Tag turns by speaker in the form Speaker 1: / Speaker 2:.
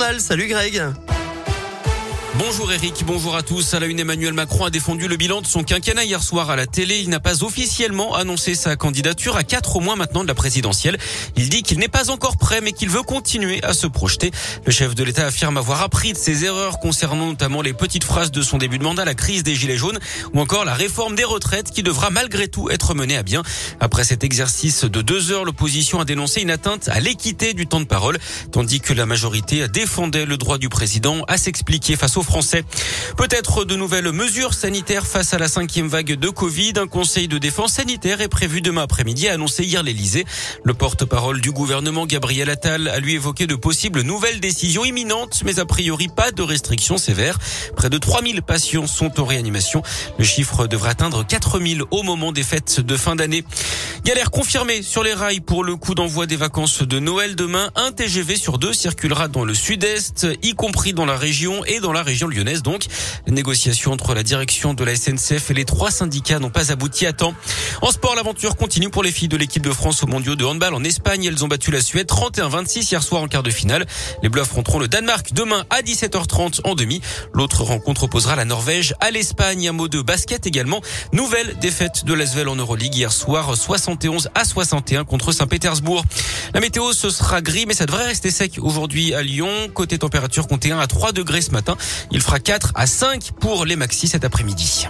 Speaker 1: Salut Greg.
Speaker 2: Bonjour Eric, bonjour à tous. À la une, Emmanuel Macron a défendu le bilan de son quinquennat hier soir à la télé. Il n'a pas officiellement annoncé sa candidature à quatre mois maintenant de la présidentielle. Il dit qu'il n'est pas encore prêt, mais qu'il veut continuer à se projeter. Le chef de l'État affirme avoir appris de ses erreurs concernant notamment les petites phrases de son début de mandat, la crise des gilets jaunes ou encore la réforme des retraites qui devra malgré tout être menée à bien. Après cet exercice de deux heures, l'opposition a dénoncé une atteinte à l'équité du temps de parole, tandis que la majorité défendait le droit du président à s'expliquer face aux Peut-être de nouvelles mesures sanitaires face à la cinquième vague de Covid. Un conseil de défense sanitaire est prévu demain après-midi, a annoncé hier l'Elysée. Le porte-parole du gouvernement, Gabriel Attal, a lui évoqué de possibles nouvelles décisions imminentes, mais a priori pas de restrictions sévères. Près de 3000 patients sont en réanimation. Le chiffre devrait atteindre 4000 au moment des fêtes de fin d'année. Galère confirmée sur les rails pour le coup d'envoi des vacances de Noël demain. Un TGV sur deux circulera dans le sud-est, y compris dans la région et dans la région lyonnaise donc. Les négociations entre la direction de la SNCF et les trois syndicats n'ont pas abouti à temps. En sport, l'aventure continue pour les filles de l'équipe de France au mondiaux de handball en Espagne. Elles ont battu la Suède 31-26 hier soir en quart de finale. Les Bleus affronteront le Danemark demain à 17h30 en demi. L'autre rencontre opposera la Norvège à l'Espagne. Un mot de basket également. Nouvelle défaite de l'Asvel en Euroleague hier soir 71 à 61 contre Saint-Pétersbourg. La météo, ce sera gris, mais ça devrait rester sec aujourd'hui à Lyon. Côté température, comptez 1 à 3 degrés ce matin. Il fera 4 à 5 pour les maxis cet après-midi.